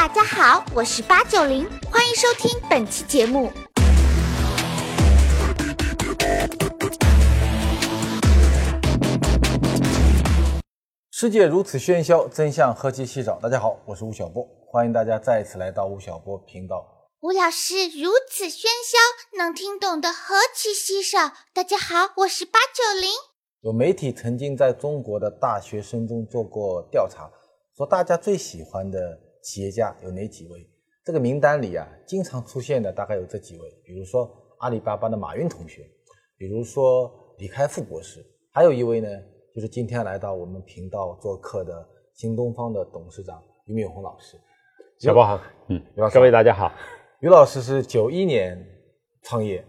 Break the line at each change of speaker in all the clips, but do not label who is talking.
大家好，我是八九零，欢迎收听本期节目。
世界如此喧嚣，真相何其稀少。大家好，我是吴晓波，欢迎大家再次来到吴晓波频道。
吴老师如此喧嚣，能听懂的何其稀少。大家好，我是八九零。
有媒体曾经在中国的大学生中做过调查，说大家最喜欢的企业家有哪几位？这个名单里啊，经常出现的大概有这几位，比如说阿里巴巴的马云同学，比如说李开复博士，还有一位呢。就是今天来到我们频道做客的新东方的董事长俞敏洪老师，
小包好，嗯，各位大家好。
俞老师是九一年创业，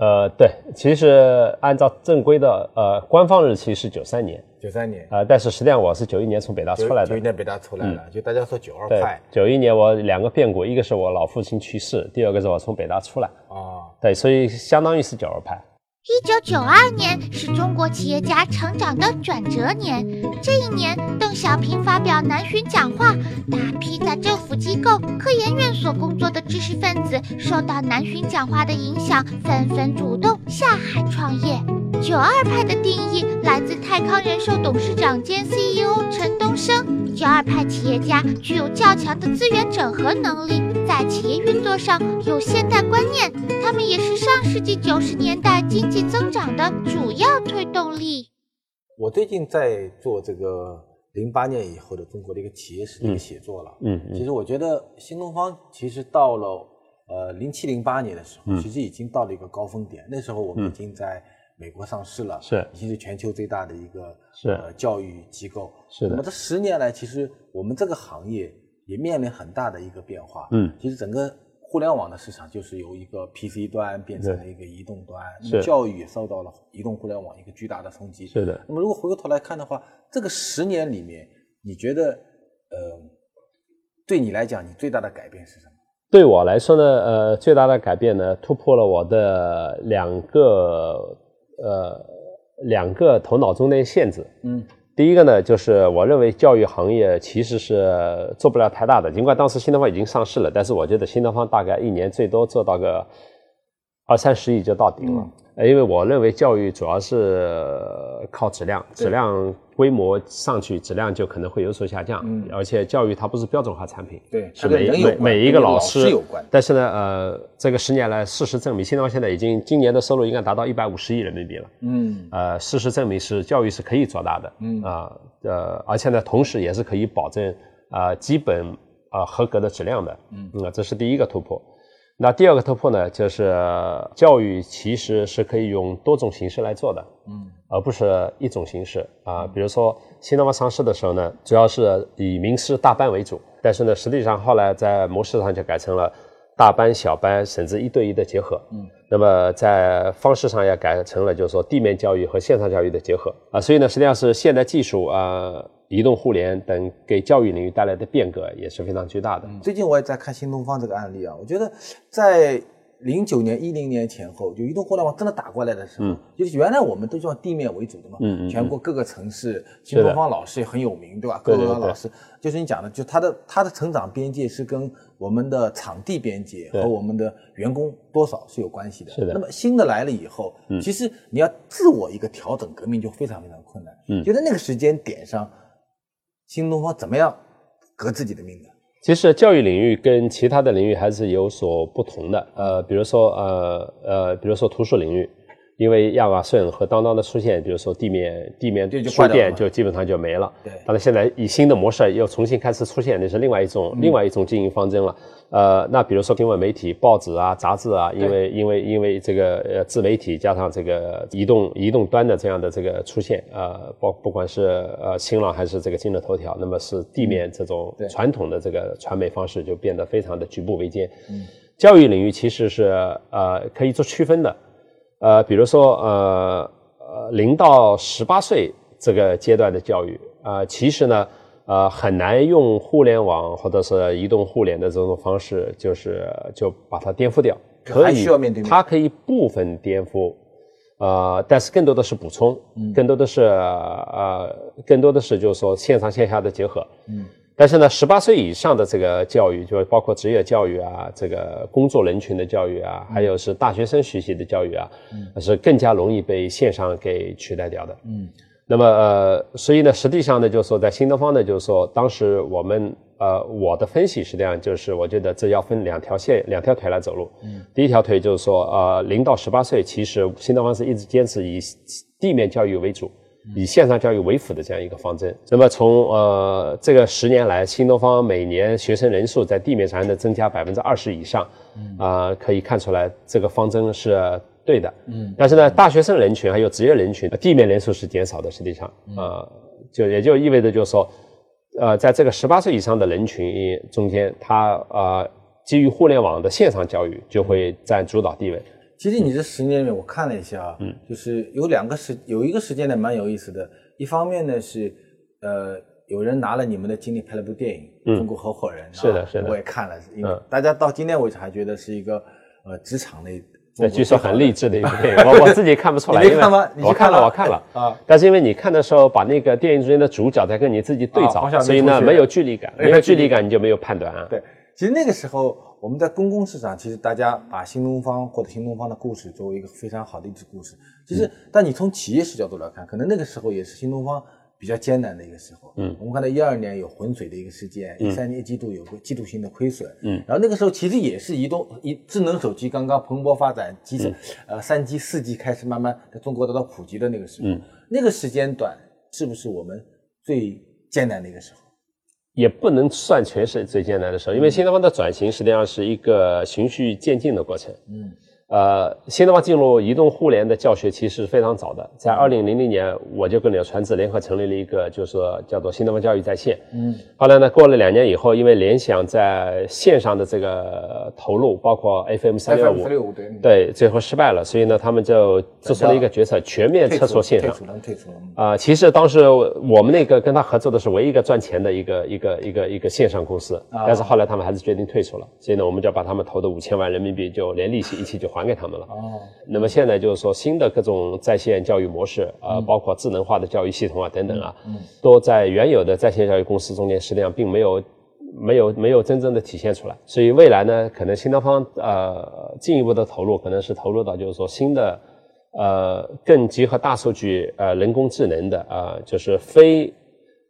呃，对，其实按照正规的呃官方日期是九三年，
九三年
啊，但是实际上我是九一年从北大出来的，
九一年北大出来的，就大家说九二派。
九一年我两个变故，一个是我老父亲去世，第二个是我从北大出来，啊，对，所以相当于是九二派。
一九九二年是中国企业家成长的转折年。这一年，邓小平发表南巡讲话，大批在政府机构、科研院所工作的知识分子受到南巡讲话的影响，纷纷主动下海创业。九二派的定义来自泰康人寿董事长兼 CEO 陈东升。九二派企业家具有较强的资源整合能力，在企业运作上有现代观念。他们也是上世纪九十年代经济增长的主要推动力。
我最近在做这个零八年以后的中国的一个企业史的一个写作了。嗯，其实我觉得新东方其实到了呃零七零八年的时候，其实已经到了一个高峰点。那时候我们已经在美国上市了，
是
已经是全球最大的一个
是
教育机构。
是的。
那么这十年来，其实我们这个行业也面临很大的一个变化。嗯，其实整个。互联网的市场就是由一个 PC 端变成了一个移动端，教育也受到了移动互联网一个巨大的冲击。
是的。
那么如果回过头来看的话，这个十年里面，你觉得，呃，对你来讲，你最大的改变是什么？
对我来说呢，呃，最大的改变呢，突破了我的两个，呃，两个头脑中的限制。嗯。第一个呢，就是我认为教育行业其实是做不了太大的。尽管当时新东方已经上市了，但是我觉得新东方大概一年最多做到个二三十亿就到顶了。因为我认为教育主要是靠质量，质量规模上去，质量就可能会有所下降。嗯，而且教育它不是标准化产品，
对，
是每每每一个老师有关。但是呢，呃，这个十年来，事实证明，新东方现在已经今年的收入应该达到一百五十亿人民币了。嗯，呃，事实证明是教育是可以做大的。嗯啊，呃，而且呢，同时也是可以保证啊基本啊合格的质量的。嗯，那这是第一个突破。那第二个突破呢，就是教育其实是可以用多种形式来做的，嗯，而不是一种形式啊。比如说新东方上市的时候呢，主要是以名师大班为主，但是呢，实际上后来在模式上就改成了大班、小班，甚至一对一的结合，嗯。那么在方式上也改成了，就是说地面教育和线上教育的结合啊。所以呢，实际上是现代技术啊。移动互联等给教育领域带来的变革也是非常巨大的。
最近我也在看新东方这个案例啊，我觉得在零九年、一零年前后，就移动互联网真的打过来的时候，就是原来我们都叫地面为主的嘛，全国各个城市，新东方老师也很有名，对吧？各个老师，就是你讲的，就他的他的成长边界是跟我们的场地边界和我们的员工多少是有关系的。
是的。
那么新的来了以后，其实你要自我一个调整革命就非常非常困难。嗯，就在那个时间点上。新东方怎么样革自己的命呢？
其实教育领域跟其他的领域还是有所不同的。呃，比如说呃呃，比如说图书领域，因为亚马逊和当当的出现，比如说地面地面书店就基本上就没了。
对。
但是现在以新的模式又重新开始出现，那是另外一种另外一种经营方针了。呃，那比如说新闻媒体、报纸啊、杂志啊，因为因为因为这个呃自媒体加上这个移动移动端的这样的这个出现，呃，包不管是呃新浪还是这个今日头条，那么是地面这种传统的这个传媒方式就变得非常的举步维艰。嗯，教育领域其实是呃可以做区分的，呃，比如说呃呃零到十八岁这个阶段的教育啊，其实呢。呃，很难用互联网或者是移动互联的这种方式，就是就把它颠覆掉。
可以，
它可以部分颠覆，呃，但是更多的是补充，更多的是呃，更多的是就是说线上线下的结合。嗯，但是呢，十八岁以上的这个教育，就包括职业教育啊，这个工作人群的教育啊，还有是大学生学习的教育啊，是更加容易被线上给取代掉的。嗯，那么呃，所以呢，实际上呢，就是说在新东方呢，就是说当时我们呃，我的分析是这样，就是我觉得这要分两条线、两条腿来走路。嗯，第一条腿就是说，呃，零到十八岁，其实新东方是一直坚持以地面教育为主。以线上教育为辅的这样一个方针，那么从呃这个十年来，新东方每年学生人数在地面上还能增加百分之二十以上，啊，可以看出来这个方针是对的。嗯，但是呢，大学生人群还有职业人群，地面人数是减少的，实际上，啊，就也就意味着就是说，呃，在这个十八岁以上的人群中间，他呃基于互联网的线上教育就会占主导地位。
其实你这十年里面，我看了一下啊，嗯，就是有两个时，有一个时间呢蛮有意思的。一方面呢是，呃，有人拿了你们的经历拍了部电影《中国合伙人》，
是的，是的，
我也看了，因为大家到今天为止还觉得是一个呃职场的，
那据说很励志的一部电影。我我 自己看不出来，
你没看吗？
我看了，我看了啊。但是因为你看的时候，把那个电影中间的主角在跟你自己对照，所以呢没有距离感，没有距离感你就没有判断啊。
对，其实那个时候。我们在公共市场，其实大家把新东方或者新东方的故事作为一个非常好的励志故事。其实，但你从企业视角度来看，可能那个时候也是新东方比较艰难的一个时候。嗯，我们看到一二年有浑水的一个事件，一三年一季度有个季度性的亏损。嗯，然后那个时候其实也是移动一智能手机刚刚蓬勃发展，机子呃三 G 四 G 开始慢慢在中国得到普及的那个时候。嗯，那个时间段是不是我们最艰难的一个时候？
也不能算全是最艰难的时候，因为新东方的转型实际上是一个循序渐进的过程。嗯。呃，新东方进入移动互联的教学其实非常早的，在二零零零年我就跟柳传志联合成立了一个，就是说叫做新东方教育在线。嗯，后来呢，过了两年以后，因为联想在线上的这个投入，包括 FM 三六五，对对，最后失败了，所以呢，他们就做出了一个决策，全面撤出线上。退出了，退出了。啊，其实当时我们那个跟他合作的是唯一一个赚钱的一个一个一个一个线上公司，但是后来他们还是决定退出了，所以呢，我们就把他们投的五千万人民币就连利息一起就。还给他们了。哦，那么现在就是说，新的各种在线教育模式啊，包括智能化的教育系统啊等等啊，都在原有的在线教育公司中间，实际上并没有没有没有真正的体现出来。所以未来呢，可能新东方呃进一步的投入，可能是投入到就是说新的呃更结合大数据呃人工智能的啊，就是非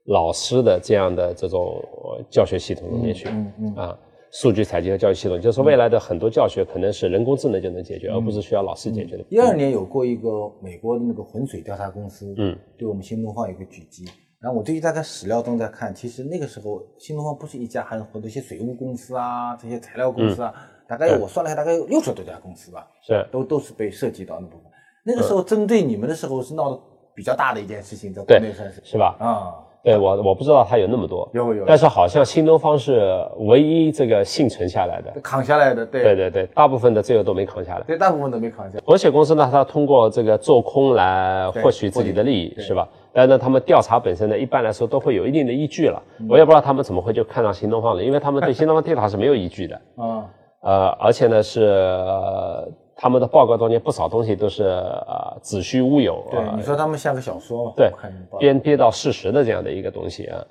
老师的这样的这种教学系统里面去啊。数据采集和教育系统，就是说未来的很多教学可能是人工智能就能解决，而不是需要老师解决的。
一二年有过一个美国的那个浑水调查公司，嗯，对我们新东方有个狙击。然后我最近大概史料中在看，其实那个时候新东方不是一家，还有很多一些水务公司啊，这些材料公司啊，大概我算了一下，大概有六十多家公司吧，
是，
都都是被涉及到那部分。那个时候针对你们的时候是闹得比较大的一件事情，在国内算是
是吧？啊。对我我不知道它有那么多，
有有，
但是好像新东方是唯一这个幸存下来的，
扛下来的，对
对对对，大部分的这个都没扛下来，
对，大部分都没扛下来。
国企公司呢，它通过这个做空来获取自己的利益，是吧？但是呢，他们调查本身呢，一般来说都会有一定的依据了。我也不知道他们怎么会就看上新东方了，因为他们对新东方调查是没有依据的 啊，呃，而且呢是。他们的报告中间不少东西都是呃子虚乌有。
对，你说他们像个小说嘛？
对，编编到事实的这样的一个东西啊。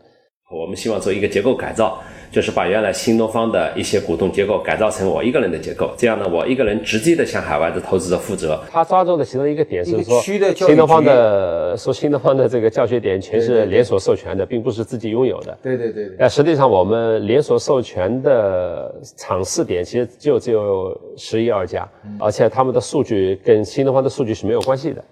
我们希望做一个结构改造，就是把原来新东方的一些股东结构改造成我一个人的结构，这样呢，我一个人直接的向海外的投资者负责。他抓住的其中一个点是说，新东方的说新东方的这个教学点全是连锁授权的，并不是自己拥有的。
对对对。
但实际上，我们连锁授权的场试点其实就只有十一二家，而且他们的数据跟新东方的数据是没有关系的。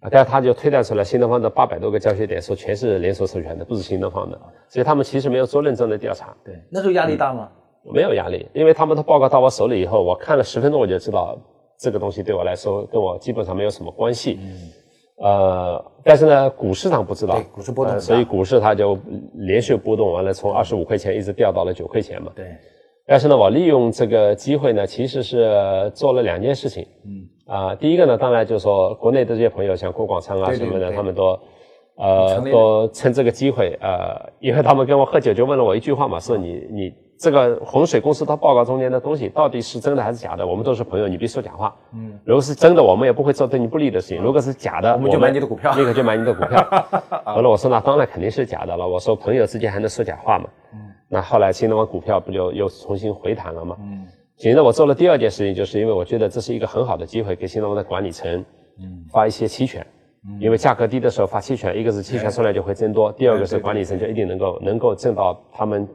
嗯，啊，但是他就推断出来，新东方的八百多个教学点说全是连锁授权的，不是新东方的，所以他们其实没有做认真的调查。
对，那时候压力大吗？
没有压力，因为他们的报告到我手里以后，我看了十分钟，我就知道这个东西对我来说跟我基本上没有什么关系。嗯，呃，但是呢，股市上不知道，
股市波动
所以股市它就连续波动完了，从二十五块钱一直掉到了九块钱嘛。
对。
但是呢，我利用这个机会呢，其实是做了两件事情。嗯啊，第一个呢，当然就是说，国内的这些朋友，像郭广昌啊什么的，他们都呃都趁这个机会，呃，因为他们跟我喝酒，就问了我一句话嘛，说你你这个洪水公司它报告中间的东西到底是真的还是假的，我们都是朋友，你别说假话。嗯，如果是真的，我们也不会做对你不利的事情；如果是假的，
我们就买你的股票，
立刻就买你的股票。完 了我说那当然肯定是假的了。我说朋友之间还能说假话吗？嗯，那后来新东方股票不就又重新回弹了吗？嗯，紧接着我做了第二件事情，就是因为我觉得这是一个很好的机会，给新东方的管理层，嗯，发一些期权。因为价格低的时候发期权，一个是期权数量就会增多，第二个是管理层就一定能够能够挣到他们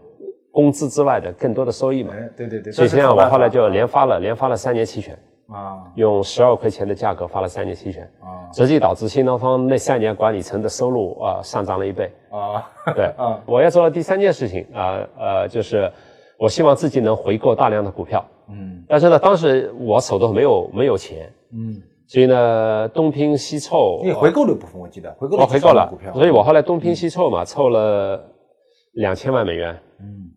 工资之外的更多的收益嘛。
对对对。
所以这样我后来就连发了连发了三年期权。啊，用十二块钱的价格发了三年期权。啊，直接导致新东方那三年管理层的收入啊上涨了一倍。啊。对。啊，我要做的第三件事情啊呃就是我希望自己能回购大量的股票，嗯，但是呢当时我手头没有没有钱，嗯。所以呢，东拼西凑，
你回购了一部分，我记得回购了，
回购了。股票。所以我后来东拼西凑嘛，凑了两千万美元，嗯，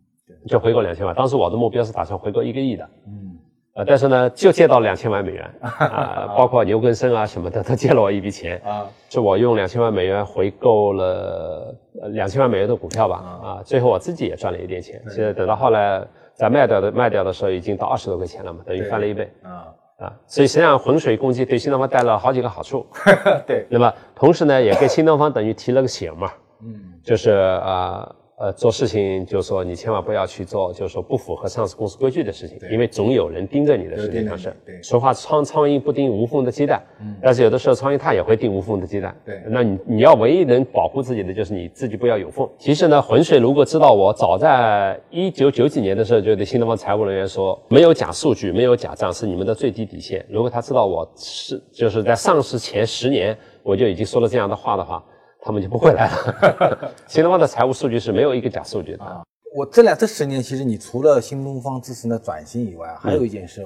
就回购两千万。当时我的目标是打算回购一个亿的，嗯，呃，但是呢，就借到两千万美元，啊，包括牛根生啊什么的 都借了我一笔钱，啊，就我用两千万美元回购了两千万美元的股票吧，啊，最后我自己也赚了一点钱。现在等到后来在卖掉的卖掉的时候，已经到二十多块钱了嘛，等于翻了一倍，啊。啊，所以实际上浑水攻击对新东方带了好几个好处，
对，
那么同时呢，也给新东方等于提了个醒嘛，嗯，就是啊。呃，做事情就是说，你千万不要去做，就是说不符合上市公司规矩的事情，因为总有人盯着你的事情上市。对，说话苍苍蝇不叮无缝的鸡蛋，嗯，但是有的时候苍蝇它也会叮无缝的鸡蛋。
对，
那你你要唯一能保护自己的就是你自己不要有缝。其实呢，浑水如果知道我早在一九九几年的时候就对新东方财务人员说，没有假数据，没有假账是你们的最低底线。如果他知道我是就是在上市前十年我就已经说了这样的话的话。他们就不会来了。新东方的财务数据是没有一个假数据的。
我这两这十年，其实你除了新东方自身的转型以外，还有一件事，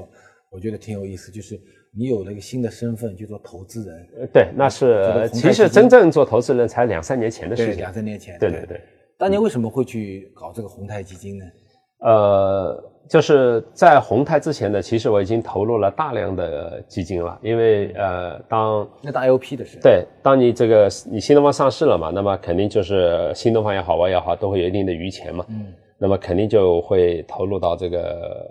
我觉得挺有意思，就是你有了一个新的身份，叫做投资人。
对，那是其实真正做投资人才两三年前的事情。
两三年前。
对对对。
当年为什么会去搞这个宏泰基金呢？
呃。就是在宏泰之前呢，其实我已经投入了大量的基金了，因为呃，当
那大 LP 的是
对，当你这个你新东方上市了嘛，那么肯定就是新东方也好，我也好，都会有一定的余钱嘛，嗯，那么肯定就会投入到这个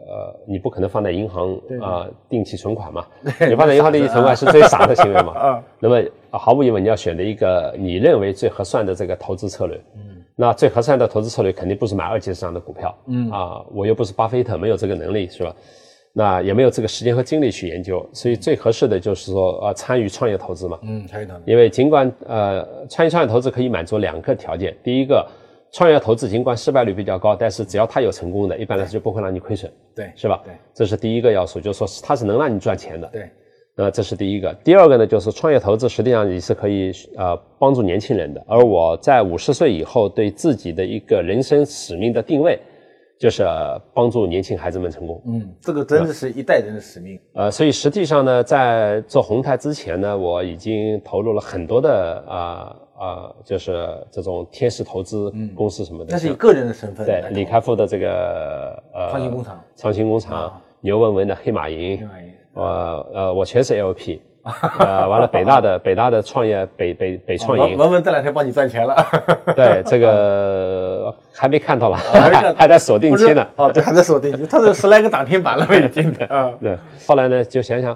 呃，你不可能放在银行啊定期存款嘛，你放在银行定期存款是最傻的行为嘛，啊，那么毫无疑问你要选择一个你认为最合算的这个投资策略，嗯。那最合算的投资策略肯定不是买二级市场的股票，嗯啊，我又不是巴菲特，没有这个能力，是吧？那也没有这个时间和精力去研究，所以最合适的就是说，呃，参与创业投资嘛，
嗯，参与投资。
因为尽管呃，参与创业投资可以满足两个条件，第一个，创业投资尽管失败率比较高，但是只要它有成功的，一般来说就不会让你亏损，
对，
是吧？
对，
这是第一个要素，就是说它是能让你赚钱的，
对。
呃，这是第一个。第二个呢，就是创业投资，实际上你是可以呃帮助年轻人的。而我在五十岁以后，对自己的一个人生使命的定位，就是帮助年轻孩子们成功。
嗯，这个真的是一代人的使命。
呃，所以实际上呢，在做宏泰之前呢，我已经投入了很多的啊啊，就是这种天使投资公司什么的。
那是以个人的身份。
对，李开复的这个
呃创新工厂，
创新工厂，牛文文的黑马营。我呃，我全是 LP，呃，完了北大的北大的创业北北北创营，
文文这两天帮你赚钱了，
对，这个 还没看到了，还在锁定期呢，
哦，对，还在锁定期，他是十来个涨停板了已经的，啊，
对，后来呢就想想，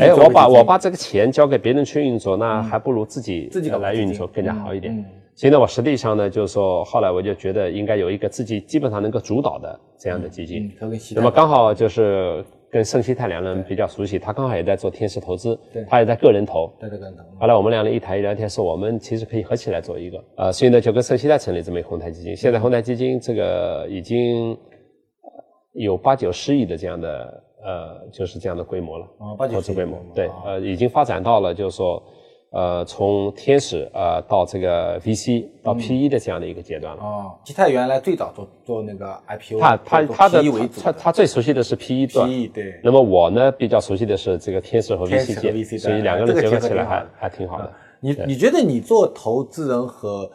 哎，我把我把这个钱交给别人去运作，那还不如自己
自己
来运作更加好一点。所以呢，我实际上呢，就是说，后来我就觉得应该有一个自己基本上能够主导的这样的基金，那么刚好就是。跟盛希泰两人比较熟悉，他刚好也在做天使投资，他也在个人投，
对对个人投。
后来我们两人一谈一聊天，说我们其实可以合起来做一个，呃，所以呢就跟盛希泰成立这么一个宏泰基金。现在红泰基金这个已经有八九十亿的这样的呃，就是这样的规模了，哦、八九十亿规模，对，呃，已经发展到了就是说。呃，从天使呃到这个 VC 到 PE 的这样的一个阶段了。
哦，基泰原来最早做做那个 IPO，
他他他的他他最熟悉的是 PE 段。
PE 对。
那么我呢，比较熟悉的是这个天使和 VC 界，所以两个人结合起来还还挺好的。
你你觉得你做投资人和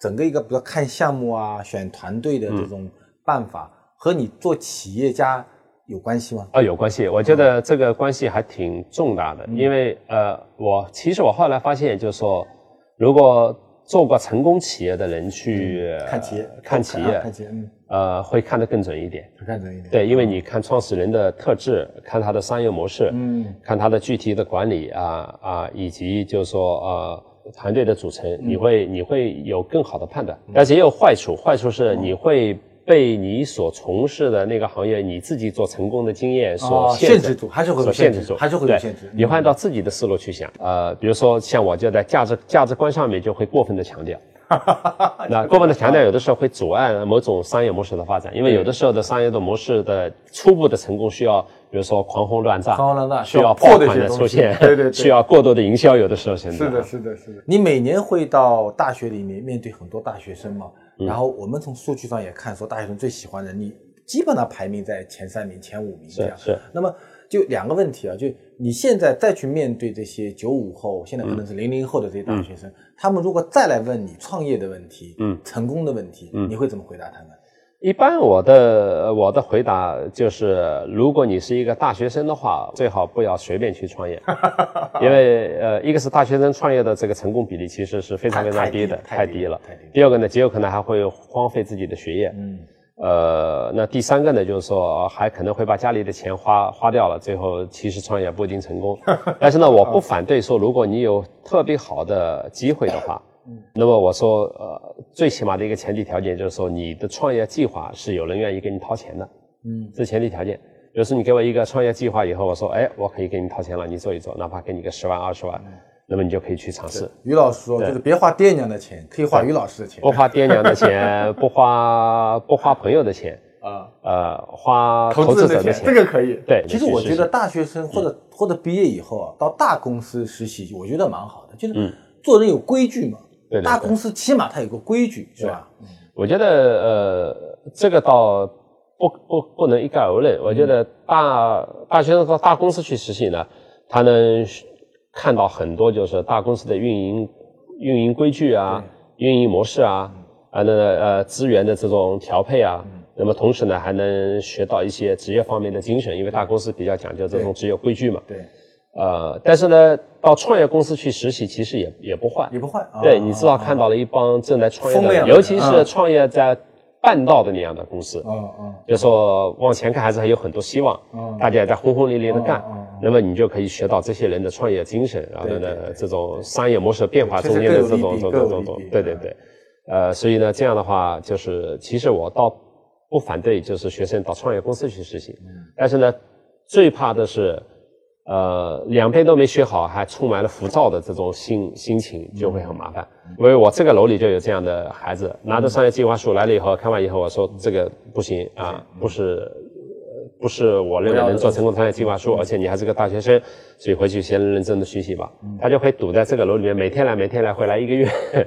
整个一个比如看项目啊、选团队的这种办法，和你做企业家？有关系吗？
啊，有关系。我觉得这个关系还挺重大的，因为呃，我其实我后来发现，就是说，如果做过成功企业的人去
看企业，
看企业，看企业，呃，会看得更准一点，
看准一点。
对，因为你看创始人的特质，看他的商业模式，嗯，看他的具体的管理啊啊，以及就是说呃团队的组成，你会你会有更好的判断。但是也有坏处，坏处是你会。被你所从事的那个行业，你自己做成功的经验所限制
住，还是会有限制住，还是会有限制。
你换到自己的思路去想，呃，比如说像我就在价值价值观上面就会过分的强调，那过分的强调有的时候会阻碍某种商业模式的发展，因为有的时候的商业的模式的初步的成功需要，比如说狂轰乱炸，
狂轰乱炸
需要爆款的出现，
对 对，
需要过多的营销，有的时候现在
是的，是的，是的。你每年会到大学里面面对很多大学生吗？然后我们从数据上也看，说大学生最喜欢的，你基本上排名在前三名、前五名这样。
是。
那么就两个问题啊，就你现在再去面对这些九五后，现在可能是零零后的这些大学生，他们如果再来问你创业的问题，嗯，成功的问题，嗯，你会怎么回答他们？
一般我的我的回答就是，如果你是一个大学生的话，最好不要随便去创业，因为呃，一个是大学生创业的这个成功比例其实是非常非常低的，太低了。第二个呢，极有可能还会荒废自己的学业。嗯。呃，那第三个呢，就是说还可能会把家里的钱花花掉了，最后其实创业不一定成功。但是呢，我不反对说，如果你有特别好的机会的话。那么我说，呃，最起码的一个前提条件就是说，你的创业计划是有人愿意给你掏钱的，嗯，这前提条件。比如说你给我一个创业计划以后，我说，哎，我可以给你掏钱了，你做一做，哪怕给你个十万二十万，那么你就可以去尝试。
于老师说，就是别花爹娘的钱，可以花于老师的钱。
不花爹娘的钱，不花不花朋友的钱，啊，呃，花投资者的钱，
这个可以。
对，
其实我觉得大学生或者或者毕业以后啊，到大公司实习，我觉得蛮好的，就是做人有规矩嘛。大公司起码它有个规矩，是吧？
我觉得呃，这个倒不不不能一概而论。我觉得大大学生到大公司去实习呢，他能看到很多就是大公司的运营运营规矩啊、运营模式啊啊那呃资源的这种调配啊。那么同时呢，还能学到一些职业方面的精神，因为大公司比较讲究这种职业规矩嘛。
对。
呃，但是呢，到创业公司去实习，其实也也不坏，
也不坏。
对，你至少看到了一帮正在创业的，尤其是创业在半道的那样的公司，嗯嗯，就说往前看还是还有很多希望，嗯，大家也在轰轰烈烈的干，那么你就可以学到这些人的创业精神，然后呢，这种商业模式变化中间的这种这种这种，对对对，呃，所以呢，这样的话就是，其实我倒不反对，就是学生到创业公司去实习，但是呢，最怕的是。呃，两边都没学好，还充满了浮躁的这种心心情，就会很麻烦。因为我这个楼里就有这样的孩子，拿着商业计划书来了以后，看完以后我说这个不行啊，不是，不是我认为能做成功商业计划书，而且你还是个大学生，所以回去先认真的学习吧。他就会堵在这个楼里面，每天来，每天来，回来一个月，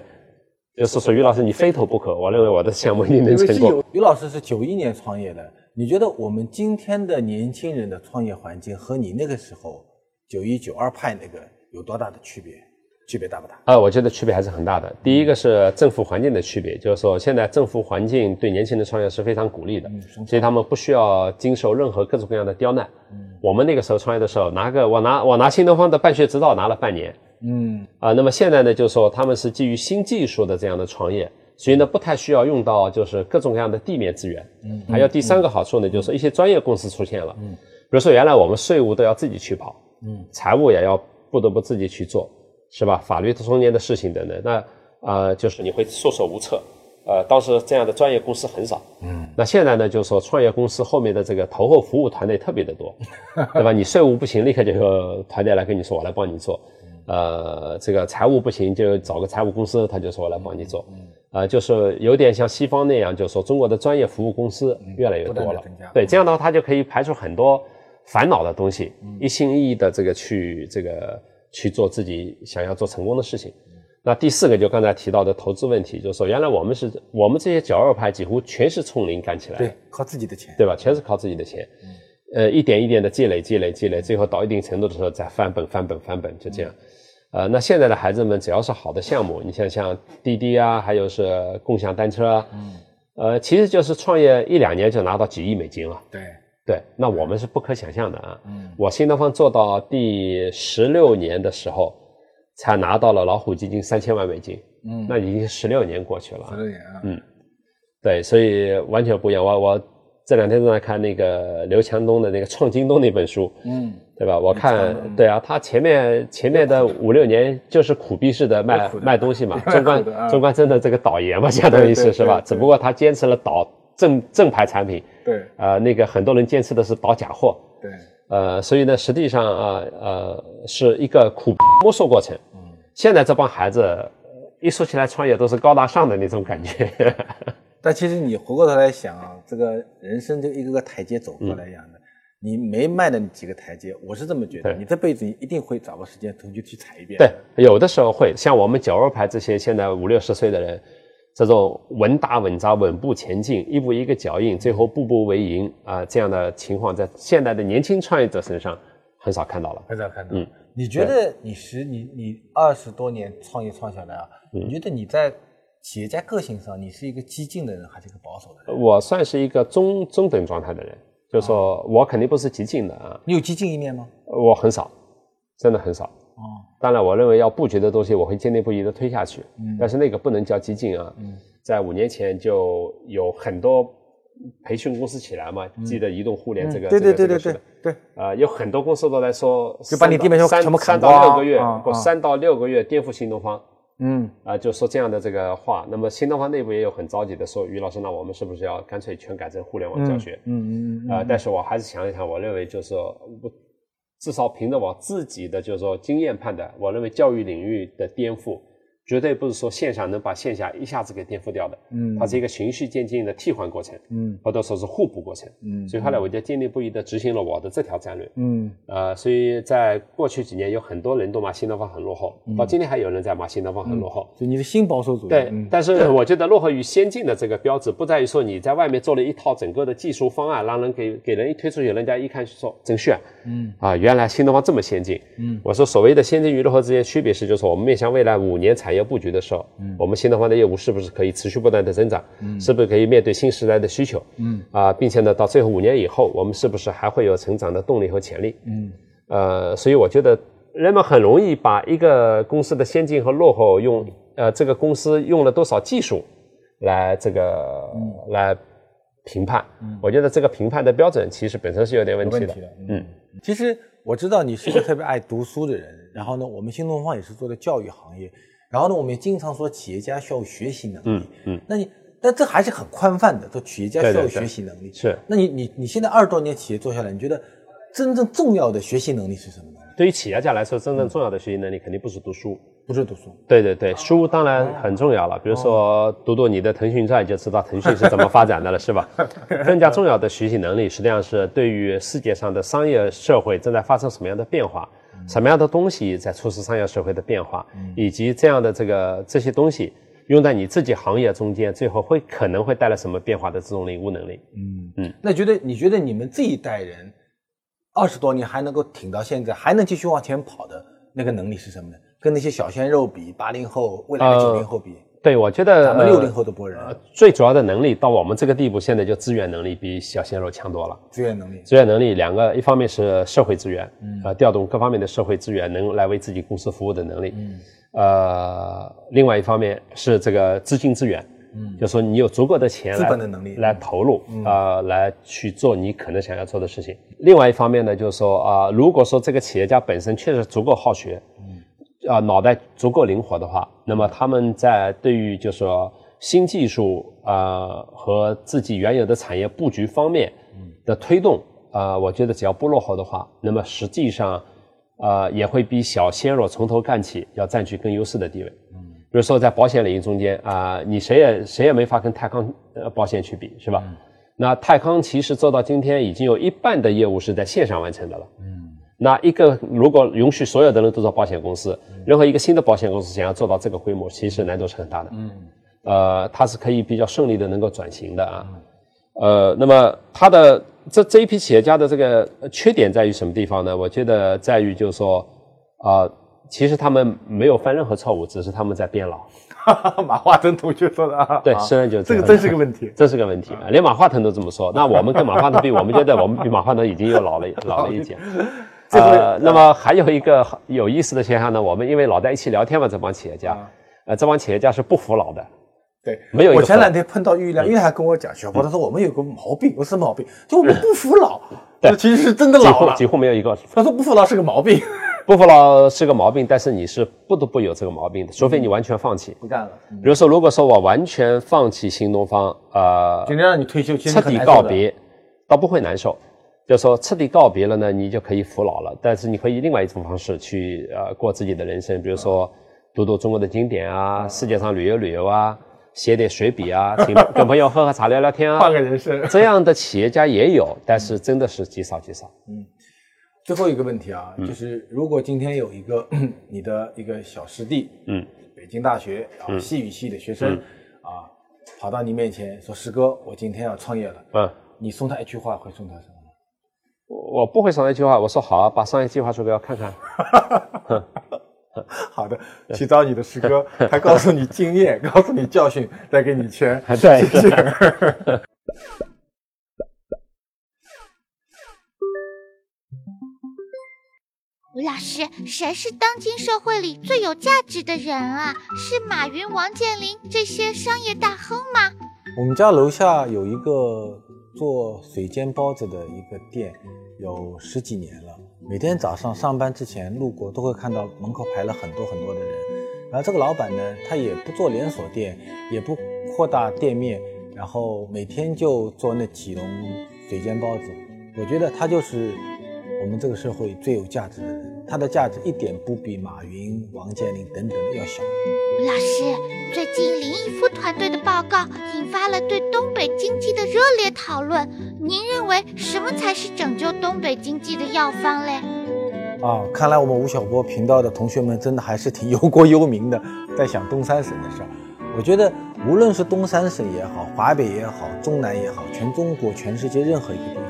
就是说于老师你非投不可。我认为我的项目一定能成功。
于老师是九一年创业的。你觉得我们今天的年轻人的创业环境和你那个时候九一九二派那个有多大的区别？区别大不大？
呃，我觉得区别还是很大的。第一个是政府环境的区别，就是说现在政府环境对年轻人创业是非常鼓励的，所以他们不需要经受任何各种各样的刁难。嗯我们那个时候创业的时候，拿个我拿我拿新东方的办学执照拿了半年。嗯啊，那么现在呢，就是说他们是基于新技术的这样的创业。所以呢，不太需要用到就是各种各样的地面资源。嗯，还有第三个好处呢，就是一些专业公司出现了。嗯，比如说原来我们税务都要自己去跑，嗯，财务也要不得不自己去做，是吧？法律中间的事情等等，那啊，就是你会束手无策。呃，当时这样的专业公司很少。嗯，那现在呢，就是说创业公司后面的这个投后服务团队特别的多，对吧？你税务不行，立刻就有团队来跟你说，我来帮你做。呃，这个财务不行，就找个财务公司，他就说我来帮你做。嗯。呃，就是有点像西方那样，就是说中国的专业服务公司越来越多了。对，这样的话，他就可以排除很多烦恼的东西，一心一意的这个去这个去做自己想要做成功的事情。那第四个就刚才提到的投资问题，就是说原来我们是我们这些角二派几乎全是从零干起来，
对，靠自己的钱，
对吧？全是靠自己的钱，呃，一点一点的积累积累积累，最后到一定程度的时候再翻本翻本翻本，就这样。呃，那现在的孩子们只要是好的项目，你像像滴滴啊，还有是共享单车啊，嗯，呃，其实就是创业一两年就拿到几亿美金了。
对
对，那我们是不可想象的啊。嗯，我新东方做到第十六年的时候，才拿到了老虎基金三千万美金。嗯，那已经十六年过去了，
十六年啊，
嗯，对，所以完全不一样。我我这两天正在看那个刘强东的那个《创京东》那本书，嗯，对吧？我看，对啊，他前面前面的五六年就是苦逼式的卖卖东西嘛，中关中关真的这个倒爷嘛，相当于是是吧？只不过他坚持了倒正正牌产品，
对，
啊，那个很多人坚持的是倒假货，
对，
呃，所以呢，实际上啊呃是一个苦摸索过程。嗯，现在这帮孩子一说起来创业都是高大上的那种感觉。
但其实你回过头来想啊，这个人生就一个个台阶走过来一样的，你没迈的几个台阶，我是这么觉得，你这辈子一定会找个时间重新去踩一遍。
对，有的时候会像我们九二牌这些现在五六十岁的人，这种稳打稳扎、稳步前进、一步一个脚印，最后步步为营啊，这样的情况在现在的年轻创业者身上很少看到了，
很少看到。嗯，你觉得你十你你二十多年创业创下来啊，你觉得你在？企业家个性上，你是一个激进的人还是一个保守的人？
我算是一个中中等状态的人，就是说我肯定不是激进的啊。
你有激进一面吗？
我很少，真的很少。哦，当然，我认为要布局的东西，我会坚定不移的推下去。嗯，但是那个不能叫激进啊。嗯，在五年前就有很多培训公司起来嘛，记得移动互联这个，
对对对对对对。
啊，有很多公司都来说，
就把你地面全部
三到六个月，或三到六个月颠覆新东方。嗯啊，就说这样的这个话。那么新东方内部也有很着急的说，于老师，那我们是不是要干脆全改成互联网教学？嗯嗯嗯。啊，但是我还是想一想，我认为就是说，我至少凭着我自己的就是说经验判断，我认为教育领域的颠覆。绝对不是说线上能把线下一下子给颠覆掉的，嗯，它是一个循序渐进的替换过程，嗯，或者说是互补过程，嗯，所以后来我就坚定不移的执行了我的这条战略，嗯，呃，所以在过去几年有很多人都骂新东方很落后，到今天还有人在骂新东方很落后，
就你是新保守主义，
对，但是我觉得落后于先进的这个标志不在于说你在外面做了一套整个的技术方案，让人给给人一推出去，人家一看说真炫，嗯，啊，原来新东方这么先进，嗯，我说所谓的先进与落后之间区别是，就是我们面向未来五年产业布局的时候，嗯，我们新东方的业务是不是可以持续不断的增长？嗯，是不是可以面对新时代的需求？嗯，啊，并且呢，到最后五年以后，我们是不是还会有成长的动力和潜力？嗯，呃，所以我觉得人们很容易把一个公司的先进和落后用，呃，这个公司用了多少技术来这个来评判。嗯，我觉得这个评判的标准其实本身是有点问题的。
嗯，其实我知道你是一个特别爱读书的人。然后呢，我们新东方也是做的教育行业。然后呢，我们也经常说企业家需要学习能力。嗯嗯。那你，但这还是很宽泛的，说企业家需要学习能力。
是。
那你你你现在二十多年企业做下来，你觉得真正重要的学习能力是什么呢？
对于企业家来说，真正重要的学习能力肯定不是读书，
不是读书。
对对对，书当然很重要了。比如说读读你的腾讯传，就知道腾讯是怎么发展的了，是吧？更加重要的学习能力，实际上是对于世界上的商业社会正在发生什么样的变化。什么样的东西在促使商业社会的变化，以及这样的这个这些东西用在你自己行业中间，最后会可能会带来什么变化的这种领悟能力？
嗯嗯。那觉得你觉得你们这一代人二十多年还能够挺到现在，还能继续往前跑的那个能力是什么呢？跟那些小鲜肉比，八零后、未来的九零后比？
对，我觉得
咱们六零后的博人，
最主要的能力到我们这个地步，现在就资源能力比小鲜肉强多了。
资源能力，
资源能力两个，一方面是社会资源，嗯，呃，调动各方面的社会资源，能来为自己公司服务的能力，嗯，呃，另外一方面是这个资金资源，嗯，就说你有足够的钱
资本的能力
来投入，啊，来去做你可能想要做的事情。另外一方面呢，就是说啊，如果说这个企业家本身确实足够好学，嗯。啊，脑袋足够灵活的话，那么他们在对于就是说新技术啊和自己原有的产业布局方面的推动啊，我觉得只要不落后的话，那么实际上啊也会比小鲜肉从头干起要占据更优势的地位。嗯，比如说在保险领域中间啊，你谁也谁也没法跟泰康呃保险去比，是吧？那泰康其实做到今天已经有一半的业务是在线上完成的了。嗯。那一个如果允许所有的人都做保险公司，任何一个新的保险公司想要做到这个规模，其实难度是很大的。嗯，呃，它是可以比较顺利的能够转型的啊。呃，那么它的这这一批企业家的这个缺点在于什么地方呢？我觉得在于就是说啊，其实他们没有犯任何错误，只是他们在变老。
马化腾同学说的啊，
对，虽然就
这个真是个问题，
这是个问题啊，连马化腾都这么说，那我们跟马化腾比，我们觉得我们比马化腾已经又老了 老了一截。呃，那么还有一个有意思的现象呢，我们因为老在一起聊天嘛，这帮企业家，呃，这帮企业家是不服老的。
对，
没有。
我前两天碰到玉亮，玉亮还跟我讲，小波他说我们有个毛病，我什么毛病？就我们不服老。对，其实是真的老了，
几乎没有一个。
他说不服老是个毛病，
不服老是个毛病，但是你是不得不有这个毛病的，除非你完全放弃
不干了。
比如说，如果说我完全放弃新东方，呃，
今天让你退休，
彻底告别，倒不会难受。就说彻底告别了呢，你就可以服老了。但是你可以另外一种方式去呃过自己的人生，比如说读读中国的经典啊，世界上旅游旅游啊。写点随笔啊，请 跟朋友喝喝茶聊聊天啊，
换个人生。
这样的企业家也有，但是真的是极少极少。
嗯，最后一个问题啊，就是如果今天有一个 你的一个小师弟，嗯，北京大学啊西语系的学生啊，跑到你面前说：“师哥，我今天要创业了。”嗯，你送他一句话会送他什么？
我我不会送他一句话，我说好啊，把商业计划书给我看看。
好的，去找你的师哥，还告诉你经验，告诉你教训，再给你钱。
对，
谢谢。
吴 老师，谁是当今社会里最有价值的人啊？是马云、王健林这些商业大亨吗？
我们家楼下有一个做水煎包子的一个店，有十几年了。每天早上上班之前路过，都会看到门口排了很多很多的人。然后这个老板呢，他也不做连锁店，也不扩大店面，然后每天就做那几笼水煎包子。我觉得他就是我们这个社会最有价值的人，他的价值一点不比马云、王健林等等的要小。
老师，最近林毅夫团队的报告引发了对东北经济的热烈讨论。您认为什么才是拯救东北经济的药方嘞？
啊，看来我们吴晓波频道的同学们真的还是挺忧国忧民的，在想东三省的事儿。我觉得无论是东三省也好，华北也好，中南也好，全中国、全世界任何一个地方，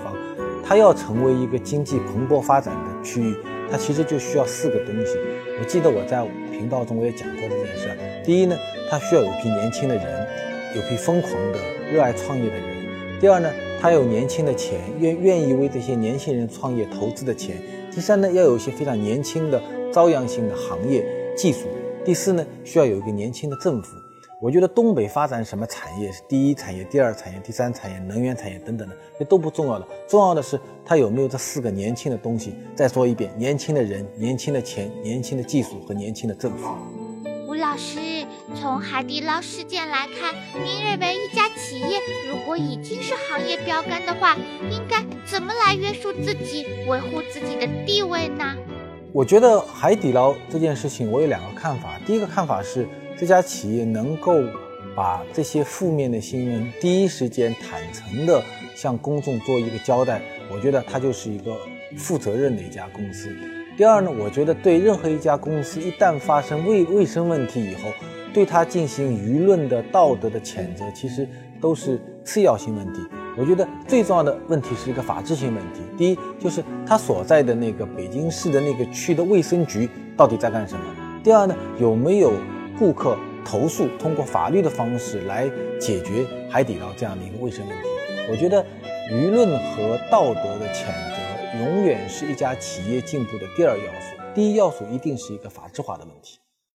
它要成为一个经济蓬勃发展的区域，它其实就需要四个东西。我记得我在频道中我也讲过这件事。第一呢，它需要有批年轻的人，有批疯狂的热爱创业的人。第二呢，它有年轻的钱，愿愿意为这些年轻人创业投资的钱。第三呢，要有一些非常年轻的朝阳性的行业技术。第四呢，需要有一个年轻的政府。我觉得东北发展什么产业是第一产业、第二产业、第三产业、能源产业等等的，这都不重要的。重要的是它有没有这四个年轻的东西。再说一遍，年轻的人、年轻的钱、年轻的技术和年轻的政府。
吴老师，从海底捞事件来看，您认为一家企业如果已经是行业标杆的话，应该怎么来约束自己、维护自己的地位呢？
我觉得海底捞这件事情，我有两个看法。第一个看法是。这家企业能够把这些负面的新闻第一时间坦诚地向公众做一个交代，我觉得它就是一个负责任的一家公司。第二呢，我觉得对任何一家公司一旦发生卫卫生问题以后，对它进行舆论的道德的谴责，其实都是次要性问题。我觉得最重要的问题是一个法治性问题。第一，就是他所在的那个北京市的那个区的卫生局到底在干什么？第二呢，有没有？顾客投诉，通过法律的方式来解决海底捞这样的一个卫生问题。我觉得舆论和道德的谴责永远是一家企业进步的第二要素，第一要素一定是一个法制化的问题。